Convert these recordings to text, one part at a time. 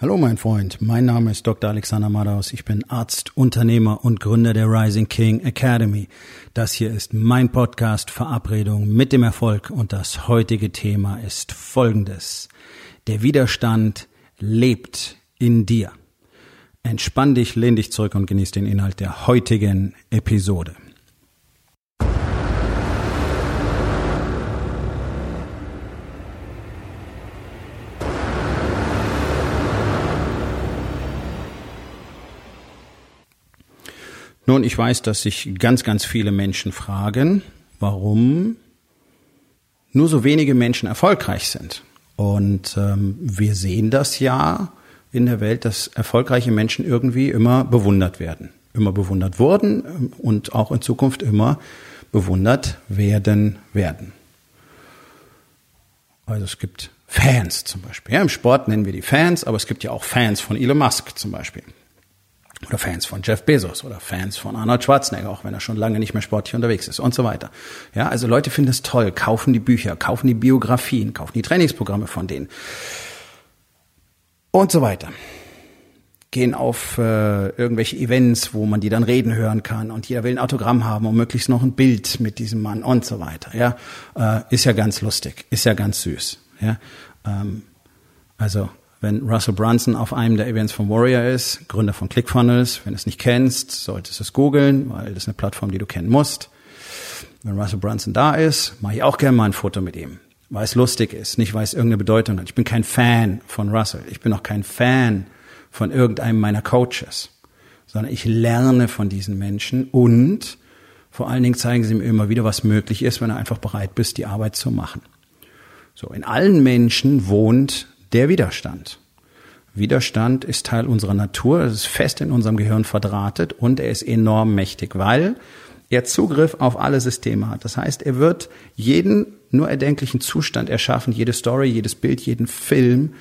Hallo mein Freund, mein Name ist Dr. Alexander Madaus. Ich bin Arzt, Unternehmer und Gründer der Rising King Academy. Das hier ist mein Podcast Verabredung mit dem Erfolg und das heutige Thema ist folgendes. Der Widerstand lebt in dir. Entspann dich, lehn dich zurück und genieß den Inhalt der heutigen Episode. Nun, ich weiß, dass sich ganz, ganz viele Menschen fragen, warum nur so wenige Menschen erfolgreich sind. Und ähm, wir sehen das ja in der Welt, dass erfolgreiche Menschen irgendwie immer bewundert werden, immer bewundert wurden ähm, und auch in Zukunft immer bewundert werden werden. Also es gibt Fans zum Beispiel. Ja, Im Sport nennen wir die Fans, aber es gibt ja auch Fans von Elon Musk zum Beispiel oder Fans von Jeff Bezos oder Fans von Arnold Schwarzenegger, auch wenn er schon lange nicht mehr sportlich unterwegs ist und so weiter. Ja, also Leute finden es toll, kaufen die Bücher, kaufen die Biografien, kaufen die Trainingsprogramme von denen und so weiter. Gehen auf äh, irgendwelche Events, wo man die dann reden hören kann und jeder will ein Autogramm haben und möglichst noch ein Bild mit diesem Mann und so weiter. Ja, äh, ist ja ganz lustig, ist ja ganz süß. Ja, ähm, also wenn Russell Brunson auf einem der Events von Warrior ist, Gründer von ClickFunnels. Wenn du es nicht kennst, solltest du es googeln, weil das ist eine Plattform, die du kennen musst. Wenn Russell Brunson da ist, mache ich auch gerne mal ein Foto mit ihm, weil es lustig ist, nicht weil es irgendeine Bedeutung hat. Ich bin kein Fan von Russell. Ich bin auch kein Fan von irgendeinem meiner Coaches, sondern ich lerne von diesen Menschen und vor allen Dingen zeigen sie mir immer wieder, was möglich ist, wenn du einfach bereit bist, die Arbeit zu machen. So, in allen Menschen wohnt der Widerstand. Widerstand ist Teil unserer Natur, es ist fest in unserem Gehirn verdrahtet und er ist enorm mächtig, weil er Zugriff auf alle Systeme hat. Das heißt, er wird jeden nur erdenklichen Zustand erschaffen, jede Story, jedes Bild, jeden Film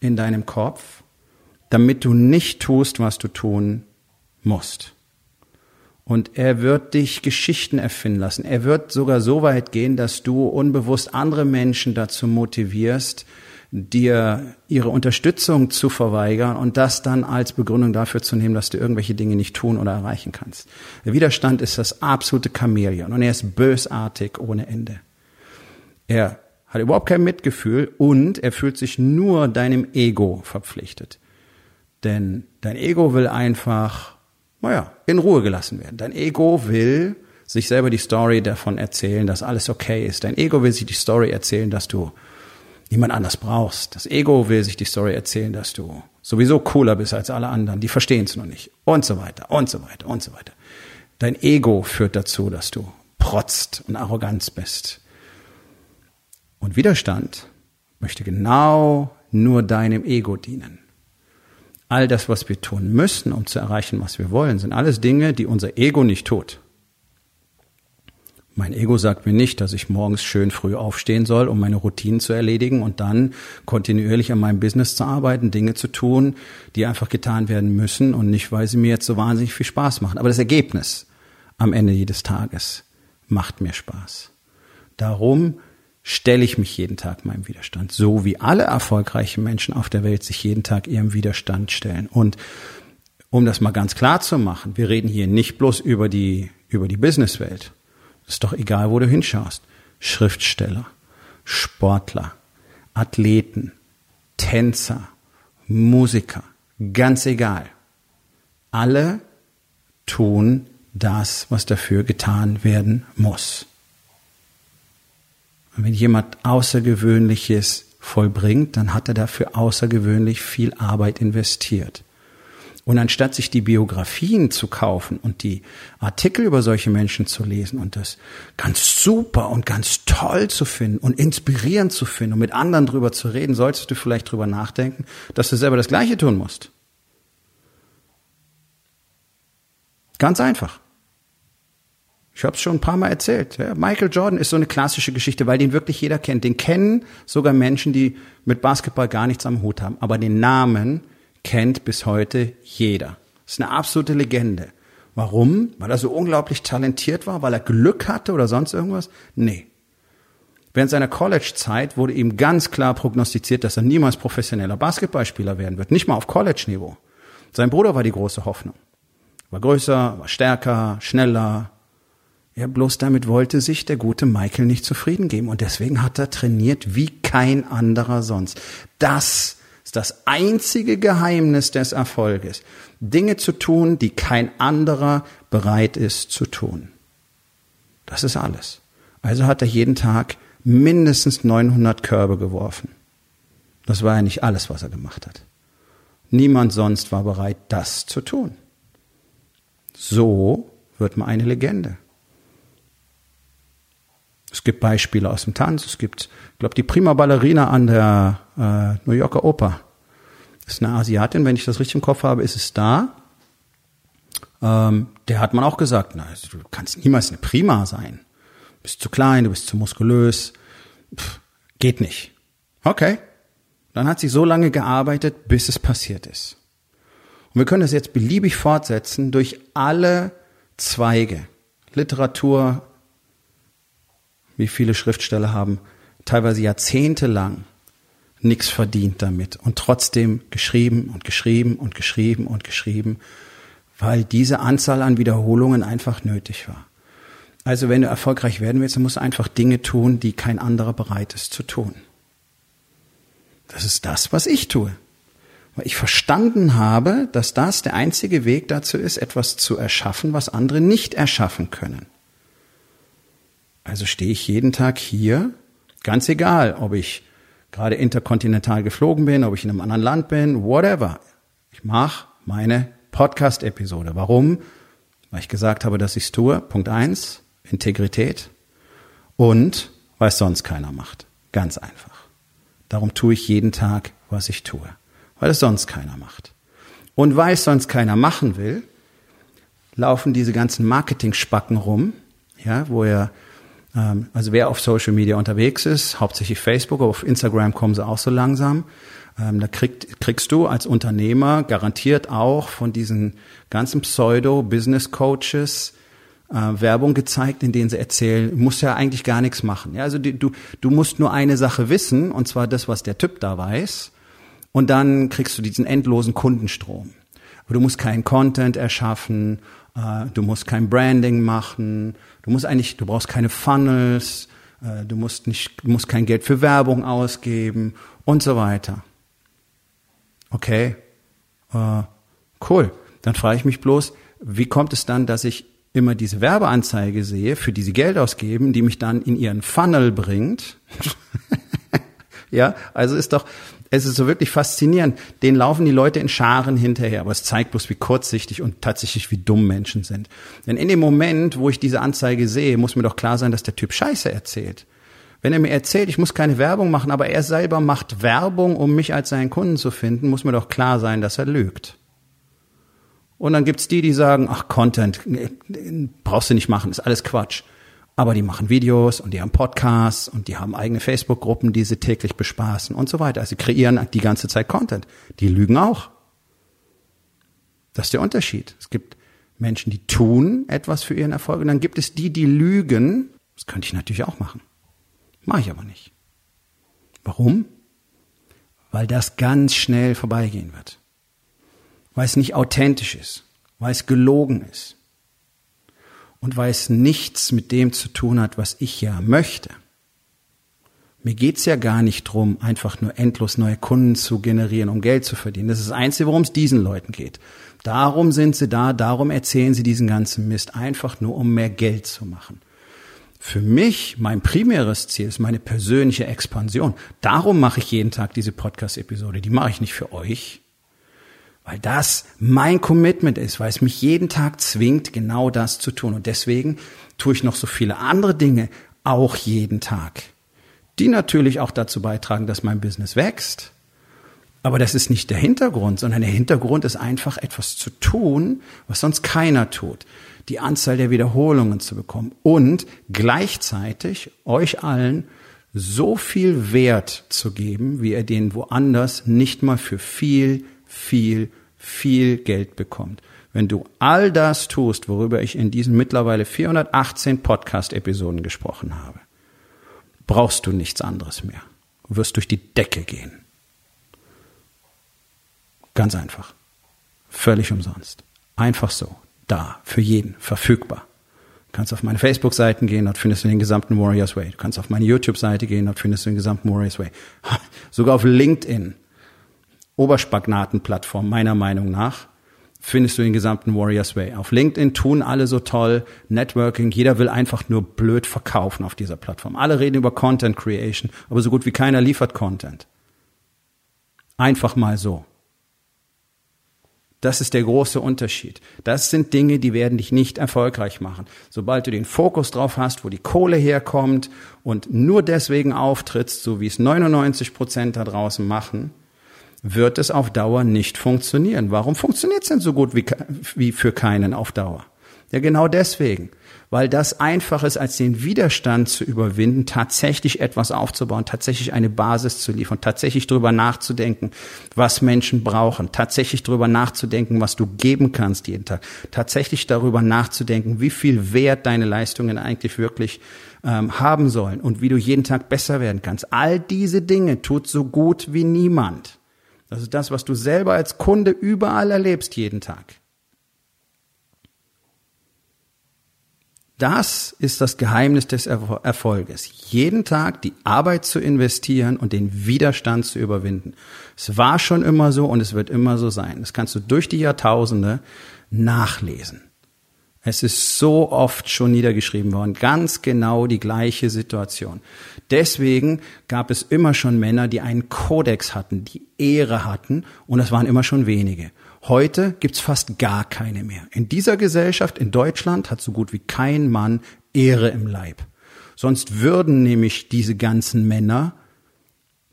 in deinem Kopf, damit du nicht tust, was du tun musst. Und er wird dich Geschichten erfinden lassen. Er wird sogar so weit gehen, dass du unbewusst andere Menschen dazu motivierst, dir ihre Unterstützung zu verweigern und das dann als Begründung dafür zu nehmen, dass du irgendwelche Dinge nicht tun oder erreichen kannst. Der Widerstand ist das absolute Chamäleon und er ist bösartig ohne Ende. Er hat überhaupt kein Mitgefühl und er fühlt sich nur deinem Ego verpflichtet. Denn dein Ego will einfach, naja, in Ruhe gelassen werden. Dein Ego will sich selber die Story davon erzählen, dass alles okay ist. Dein Ego will sich die Story erzählen, dass du niemand anders brauchst. Das Ego will sich die Story erzählen, dass du sowieso cooler bist als alle anderen. Die verstehen es noch nicht. Und so weiter, und so weiter, und so weiter. Dein Ego führt dazu, dass du protzt und Arroganz bist. Und Widerstand möchte genau nur deinem Ego dienen. All das, was wir tun müssen, um zu erreichen, was wir wollen, sind alles Dinge, die unser Ego nicht tut. Mein Ego sagt mir nicht, dass ich morgens schön früh aufstehen soll, um meine Routinen zu erledigen und dann kontinuierlich an meinem Business zu arbeiten, Dinge zu tun, die einfach getan werden müssen und nicht, weil sie mir jetzt so wahnsinnig viel Spaß machen. Aber das Ergebnis am Ende jedes Tages macht mir Spaß. Darum stelle ich mich jeden Tag meinem Widerstand, so wie alle erfolgreichen Menschen auf der Welt sich jeden Tag ihrem Widerstand stellen. Und um das mal ganz klar zu machen, wir reden hier nicht bloß über die, über die Businesswelt ist doch egal, wo du hinschaust. Schriftsteller, Sportler, Athleten, Tänzer, Musiker, ganz egal. Alle tun das, was dafür getan werden muss. Und wenn jemand Außergewöhnliches vollbringt, dann hat er dafür außergewöhnlich viel Arbeit investiert. Und anstatt sich die Biografien zu kaufen und die Artikel über solche Menschen zu lesen und das ganz super und ganz toll zu finden und inspirierend zu finden und mit anderen drüber zu reden, solltest du vielleicht drüber nachdenken, dass du selber das Gleiche tun musst. Ganz einfach. Ich habe es schon ein paar Mal erzählt. Ja, Michael Jordan ist so eine klassische Geschichte, weil den wirklich jeder kennt. Den kennen sogar Menschen, die mit Basketball gar nichts am Hut haben. Aber den Namen kennt bis heute jeder. Ist eine absolute Legende. Warum? Weil er so unglaublich talentiert war? Weil er Glück hatte oder sonst irgendwas? Nee. Während seiner College-Zeit wurde ihm ganz klar prognostiziert, dass er niemals professioneller Basketballspieler werden wird, nicht mal auf College-Niveau. Sein Bruder war die große Hoffnung. War größer, war stärker, schneller. Ja, bloß damit wollte sich der gute Michael nicht zufrieden geben und deswegen hat er trainiert wie kein anderer sonst. Das ist das einzige Geheimnis des Erfolges. Dinge zu tun, die kein anderer bereit ist zu tun. Das ist alles. Also hat er jeden Tag mindestens 900 Körbe geworfen. Das war ja nicht alles, was er gemacht hat. Niemand sonst war bereit, das zu tun. So wird man eine Legende. Es gibt Beispiele aus dem Tanz. Es gibt, ich glaube, die Prima Ballerina an der äh, New Yorker Oper. Das ist eine Asiatin, wenn ich das richtig im Kopf habe, ist es da. Ähm, der hat man auch gesagt, na, du kannst niemals eine Prima sein. Du bist zu klein, du bist zu muskulös. Pff, geht nicht. Okay. Dann hat sie so lange gearbeitet, bis es passiert ist. Und wir können das jetzt beliebig fortsetzen durch alle Zweige. Literatur, wie viele Schriftsteller haben teilweise jahrzehntelang nichts verdient damit und trotzdem geschrieben und geschrieben und geschrieben und geschrieben, weil diese Anzahl an Wiederholungen einfach nötig war. Also wenn du erfolgreich werden willst, dann musst du einfach Dinge tun, die kein anderer bereit ist zu tun. Das ist das, was ich tue. Weil ich verstanden habe, dass das der einzige Weg dazu ist, etwas zu erschaffen, was andere nicht erschaffen können. Also stehe ich jeden Tag hier, ganz egal, ob ich gerade interkontinental geflogen bin, ob ich in einem anderen Land bin, whatever. Ich mache meine Podcast-Episode. Warum? Weil ich gesagt habe, dass ich es tue. Punkt eins, Integrität. Und weil es sonst keiner macht. Ganz einfach. Darum tue ich jeden Tag, was ich tue. Weil es sonst keiner macht. Und weil es sonst keiner machen will, laufen diese ganzen Marketing-Spacken rum, ja, wo er, also wer auf Social Media unterwegs ist, hauptsächlich Facebook, auf Instagram kommen sie auch so langsam. Ähm, da kriegt, kriegst du als Unternehmer garantiert auch von diesen ganzen Pseudo-Business-Coaches äh, Werbung gezeigt, in denen sie erzählen, muss ja eigentlich gar nichts machen. Ja, also die, du, du musst nur eine Sache wissen, und zwar das, was der Typ da weiß, und dann kriegst du diesen endlosen Kundenstrom. Du musst keinen Content erschaffen, äh, du musst kein Branding machen, du musst eigentlich, du brauchst keine Funnels, äh, du musst nicht, du musst kein Geld für Werbung ausgeben und so weiter. Okay, äh, cool. Dann frage ich mich bloß, wie kommt es dann, dass ich immer diese Werbeanzeige sehe, für die sie Geld ausgeben, die mich dann in ihren Funnel bringt. ja, also ist doch, es ist so wirklich faszinierend. Den laufen die Leute in Scharen hinterher, aber es zeigt bloß, wie kurzsichtig und tatsächlich wie dumm Menschen sind. Denn in dem Moment, wo ich diese Anzeige sehe, muss mir doch klar sein, dass der Typ Scheiße erzählt. Wenn er mir erzählt, ich muss keine Werbung machen, aber er selber macht Werbung, um mich als seinen Kunden zu finden, muss mir doch klar sein, dass er lügt. Und dann gibt's die, die sagen, ach, Content, brauchst du nicht machen, ist alles Quatsch. Aber die machen Videos und die haben Podcasts und die haben eigene Facebook-Gruppen, die sie täglich bespaßen und so weiter. Also sie kreieren die ganze Zeit Content. Die lügen auch. Das ist der Unterschied. Es gibt Menschen, die tun etwas für ihren Erfolg und dann gibt es die, die lügen. Das könnte ich natürlich auch machen. Mache ich aber nicht. Warum? Weil das ganz schnell vorbeigehen wird weil es nicht authentisch ist, weil es gelogen ist und weil es nichts mit dem zu tun hat, was ich ja möchte. Mir geht's ja gar nicht drum, einfach nur endlos neue Kunden zu generieren, um Geld zu verdienen. Das ist das Einzige, worum es diesen Leuten geht. Darum sind sie da, darum erzählen sie diesen ganzen Mist, einfach nur um mehr Geld zu machen. Für mich, mein primäres Ziel ist meine persönliche Expansion. Darum mache ich jeden Tag diese Podcast-Episode. Die mache ich nicht für euch, weil das mein Commitment ist, weil es mich jeden Tag zwingt, genau das zu tun. Und deswegen tue ich noch so viele andere Dinge auch jeden Tag, die natürlich auch dazu beitragen, dass mein Business wächst. Aber das ist nicht der Hintergrund, sondern der Hintergrund ist einfach etwas zu tun, was sonst keiner tut. Die Anzahl der Wiederholungen zu bekommen und gleichzeitig euch allen so viel Wert zu geben, wie ihr den woanders nicht mal für viel viel, viel Geld bekommt. Wenn du all das tust, worüber ich in diesen mittlerweile 418 Podcast-Episoden gesprochen habe, brauchst du nichts anderes mehr. Du wirst durch die Decke gehen. Ganz einfach. Völlig umsonst. Einfach so. Da. Für jeden. Verfügbar. Du kannst auf meine Facebook-Seiten gehen, dort findest du den gesamten Warriors Way. Du kannst auf meine YouTube-Seite gehen, dort findest du den gesamten Warriors Way. Sogar auf LinkedIn, Oberspagnaten-Plattform meiner Meinung nach, findest du den gesamten Warriors Way. Auf LinkedIn tun alle so toll, Networking, jeder will einfach nur blöd verkaufen auf dieser Plattform. Alle reden über Content Creation, aber so gut wie keiner liefert Content. Einfach mal so. Das ist der große Unterschied. Das sind Dinge, die werden dich nicht erfolgreich machen. Sobald du den Fokus drauf hast, wo die Kohle herkommt und nur deswegen auftrittst, so wie es 99 Prozent da draußen machen, wird es auf Dauer nicht funktionieren. Warum funktioniert es denn so gut wie, wie für keinen auf Dauer? Ja, genau deswegen weil das einfach ist, als den Widerstand zu überwinden, tatsächlich etwas aufzubauen, tatsächlich eine Basis zu liefern, tatsächlich darüber nachzudenken, was Menschen brauchen, tatsächlich darüber nachzudenken, was du geben kannst jeden Tag, tatsächlich darüber nachzudenken, wie viel Wert deine Leistungen eigentlich wirklich ähm, haben sollen und wie du jeden Tag besser werden kannst. All diese Dinge tut so gut wie niemand. Ist das, was du selber als Kunde überall erlebst jeden Tag. Das ist das Geheimnis des Erfolges. Jeden Tag die Arbeit zu investieren und den Widerstand zu überwinden. Es war schon immer so und es wird immer so sein. Das kannst du durch die Jahrtausende nachlesen. Es ist so oft schon niedergeschrieben worden, ganz genau die gleiche Situation. Deswegen gab es immer schon Männer, die einen Kodex hatten, die Ehre hatten, und es waren immer schon wenige. Heute gibt's fast gar keine mehr. In dieser Gesellschaft in Deutschland hat so gut wie kein Mann Ehre im Leib. Sonst würden nämlich diese ganzen Männer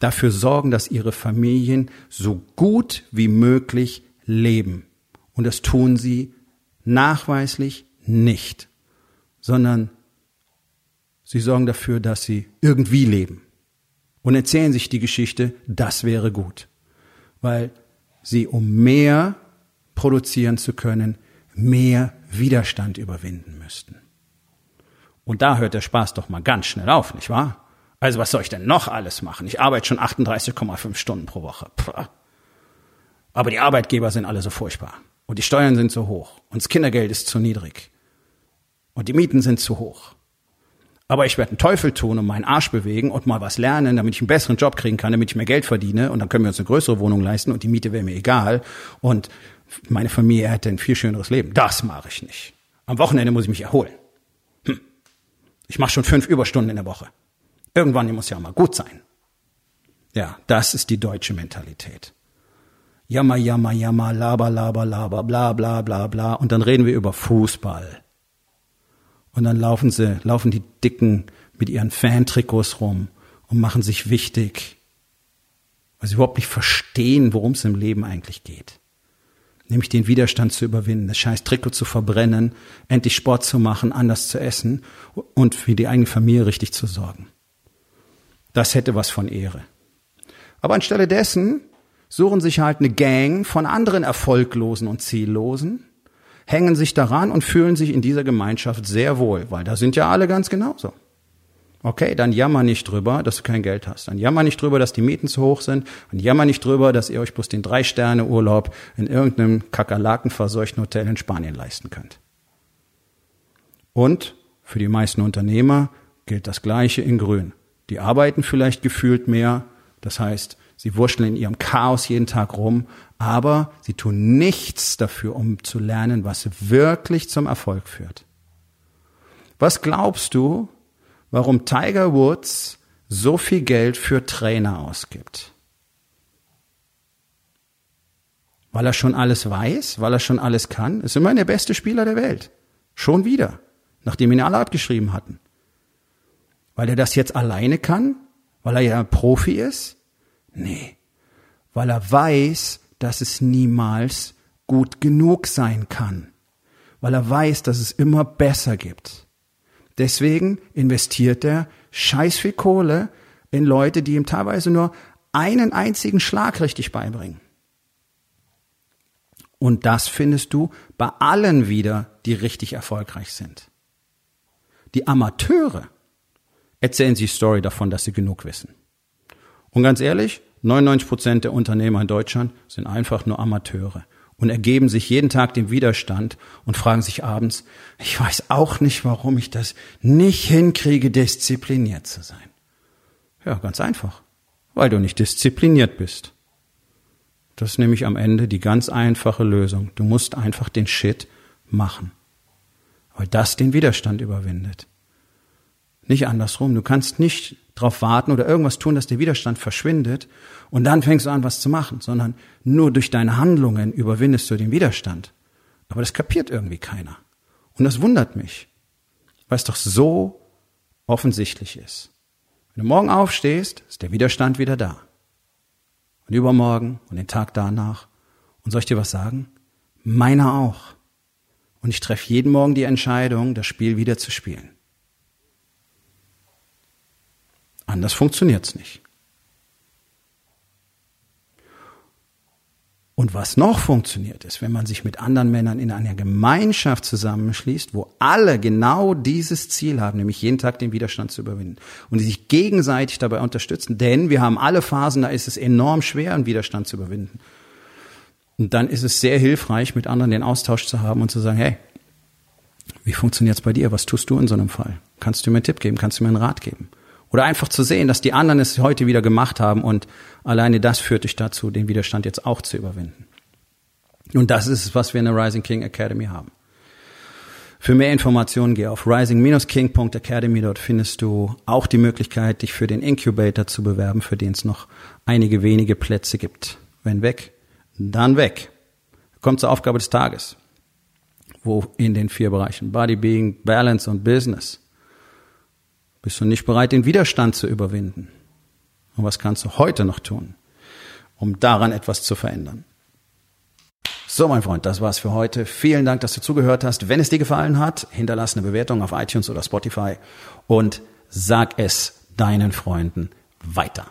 dafür sorgen, dass ihre Familien so gut wie möglich leben. Und das tun sie nachweislich nicht, sondern sie sorgen dafür, dass sie irgendwie leben und erzählen sich die Geschichte, das wäre gut. Weil sie, um mehr produzieren zu können, mehr Widerstand überwinden müssten. Und da hört der Spaß doch mal ganz schnell auf, nicht wahr? Also was soll ich denn noch alles machen? Ich arbeite schon 38,5 Stunden pro Woche. Puh. Aber die Arbeitgeber sind alle so furchtbar. Und die Steuern sind zu hoch. Und das Kindergeld ist zu niedrig. Und die Mieten sind zu hoch. Aber ich werde einen Teufel tun und meinen Arsch bewegen und mal was lernen, damit ich einen besseren Job kriegen kann, damit ich mehr Geld verdiene und dann können wir uns eine größere Wohnung leisten und die Miete wäre mir egal und meine Familie hätte ein viel schöneres Leben. Das mache ich nicht. Am Wochenende muss ich mich erholen. Hm. Ich mache schon fünf Überstunden in der Woche. Irgendwann muss ja mal gut sein. Ja, das ist die deutsche Mentalität. Jammer, jammer, jammer, laber, laber, laber, bla, bla, bla, bla. Und dann reden wir über Fußball. Und dann laufen sie, laufen die Dicken mit ihren Fantrikots rum und machen sich wichtig, weil sie überhaupt nicht verstehen, worum es im Leben eigentlich geht. Nämlich den Widerstand zu überwinden, das scheiß Trikot zu verbrennen, endlich Sport zu machen, anders zu essen und für die eigene Familie richtig zu sorgen. Das hätte was von Ehre. Aber anstelle dessen suchen sich halt eine Gang von anderen Erfolglosen und Ziellosen, hängen sich daran und fühlen sich in dieser Gemeinschaft sehr wohl, weil da sind ja alle ganz genauso. Okay, dann jammer nicht drüber, dass du kein Geld hast. Dann jammer nicht drüber, dass die Mieten zu hoch sind. Dann jammer nicht drüber, dass ihr euch bloß den Drei-Sterne-Urlaub in irgendeinem kakerlakenverseuchten Hotel in Spanien leisten könnt. Und für die meisten Unternehmer gilt das Gleiche in Grün. Die arbeiten vielleicht gefühlt mehr. Das heißt, Sie wurschteln in ihrem Chaos jeden Tag rum, aber sie tun nichts dafür, um zu lernen, was wirklich zum Erfolg führt. Was glaubst du, warum Tiger Woods so viel Geld für Trainer ausgibt? Weil er schon alles weiß, weil er schon alles kann, ist immerhin der beste Spieler der Welt. Schon wieder, nachdem ihn alle abgeschrieben hatten. Weil er das jetzt alleine kann, weil er ja Profi ist, Nee, weil er weiß, dass es niemals gut genug sein kann, weil er weiß, dass es immer besser gibt. Deswegen investiert er scheiß viel Kohle in Leute, die ihm teilweise nur einen einzigen Schlag richtig beibringen. Und das findest du bei allen wieder, die richtig erfolgreich sind. Die Amateure erzählen sie Story davon, dass sie genug wissen. Und ganz ehrlich, 99 Prozent der Unternehmer in Deutschland sind einfach nur Amateure und ergeben sich jeden Tag dem Widerstand und fragen sich abends, ich weiß auch nicht, warum ich das nicht hinkriege, diszipliniert zu sein. Ja, ganz einfach, weil du nicht diszipliniert bist. Das ist nämlich am Ende die ganz einfache Lösung. Du musst einfach den Shit machen, weil das den Widerstand überwindet. Nicht andersrum. Du kannst nicht darauf warten oder irgendwas tun, dass der Widerstand verschwindet und dann fängst du an, was zu machen, sondern nur durch deine Handlungen überwindest du den Widerstand. Aber das kapiert irgendwie keiner. Und das wundert mich, weil es doch so offensichtlich ist. Wenn du morgen aufstehst, ist der Widerstand wieder da. Und übermorgen und den Tag danach. Und soll ich dir was sagen? Meiner auch. Und ich treffe jeden Morgen die Entscheidung, das Spiel wieder zu spielen. Anders funktioniert's nicht. Und was noch funktioniert ist, wenn man sich mit anderen Männern in einer Gemeinschaft zusammenschließt, wo alle genau dieses Ziel haben, nämlich jeden Tag den Widerstand zu überwinden und die sich gegenseitig dabei unterstützen, denn wir haben alle Phasen, da ist es enorm schwer, einen Widerstand zu überwinden. Und dann ist es sehr hilfreich, mit anderen den Austausch zu haben und zu sagen, hey, wie funktioniert's bei dir? Was tust du in so einem Fall? Kannst du mir einen Tipp geben? Kannst du mir einen Rat geben? Oder einfach zu sehen, dass die anderen es heute wieder gemacht haben und alleine das führt dich dazu, den Widerstand jetzt auch zu überwinden. Und das ist es, was wir in der Rising King Academy haben. Für mehr Informationen geh auf rising-king.academy. Dort findest du auch die Möglichkeit, dich für den Incubator zu bewerben, für den es noch einige wenige Plätze gibt. Wenn weg, dann weg. Kommt zur Aufgabe des Tages. Wo in den vier Bereichen Body, Being, Balance und Business bist du nicht bereit, den Widerstand zu überwinden? Und was kannst du heute noch tun, um daran etwas zu verändern? So, mein Freund, das war's für heute. Vielen Dank, dass du zugehört hast. Wenn es dir gefallen hat, hinterlass eine Bewertung auf iTunes oder Spotify und sag es deinen Freunden weiter.